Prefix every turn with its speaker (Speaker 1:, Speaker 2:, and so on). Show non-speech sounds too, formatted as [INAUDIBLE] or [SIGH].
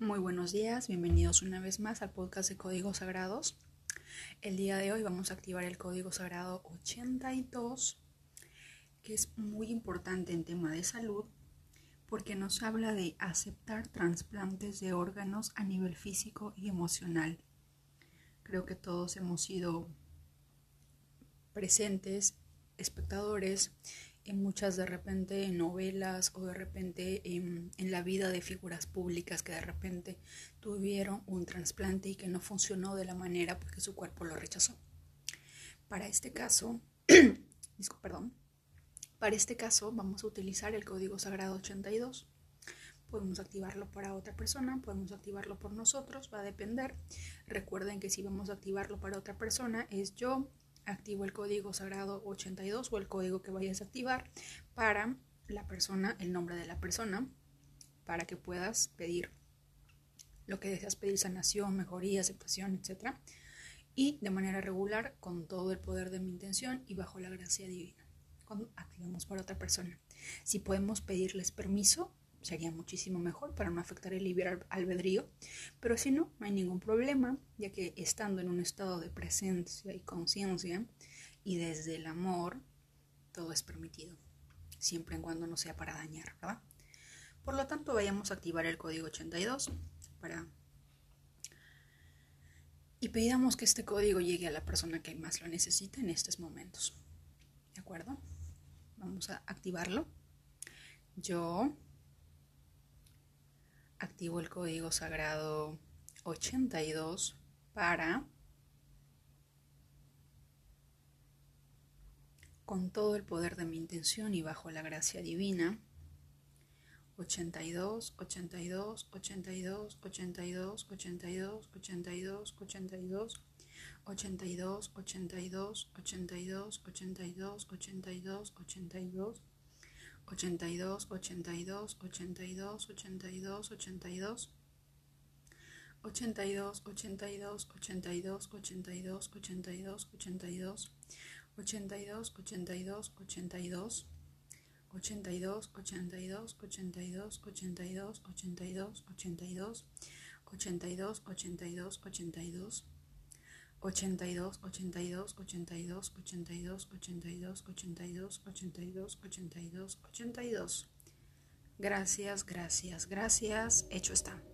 Speaker 1: Muy buenos días, bienvenidos una vez más al podcast de Códigos Sagrados. El día de hoy vamos a activar el Código Sagrado 82, que es muy importante en tema de salud porque nos habla de aceptar trasplantes de órganos a nivel físico y emocional. Creo que todos hemos sido presentes, espectadores en muchas de repente novelas o de repente en, en, la vida de figuras públicas que de repente tuvieron un trasplante y que no funcionó de la manera porque su cuerpo lo rechazó. Para este caso, [CLEARS THROAT] perdón, para este caso vamos a utilizar el código sagrado 82. Podemos activarlo para otra persona, podemos activarlo por nosotros, va a depender. Recuerden que si vamos a activarlo para otra persona es yo activo el código sagrado 82 o el código que vayas a activar para la persona, el nombre de la persona, para que puedas pedir lo que deseas pedir, sanación, mejoría, aceptación, etc. Y de manera regular, con todo el poder de mi intención y bajo la gracia divina, cuando activamos para otra persona. Si podemos pedirles permiso, sería muchísimo mejor para no afectar el libre albedrío, pero si no, no hay ningún problema, ya que estando en un estado de presencia y conciencia y desde el amor, todo es permitido, siempre y cuando no sea para dañar, ¿verdad? Por lo tanto, vayamos a activar el código 82 para... Y pedamos que este código llegue a la persona que más lo necesita en estos momentos. ¿De acuerdo? Vamos a activarlo. Yo activo el código sagrado 82 para con todo el poder de mi intención y bajo la gracia divina 82 82 82 82 82 82 82 82 82 82 82 82 82 82, 82, 82, 82, 82, 82, 82, 82, 82, 82, 82, 82, 82, 82, 82, 82, 82, 82, 82, 82, 82, 82, 82, 82, 82, 82, 82, 82, 82, 82, 82, 82. Gracias, gracias, gracias. Hecho está.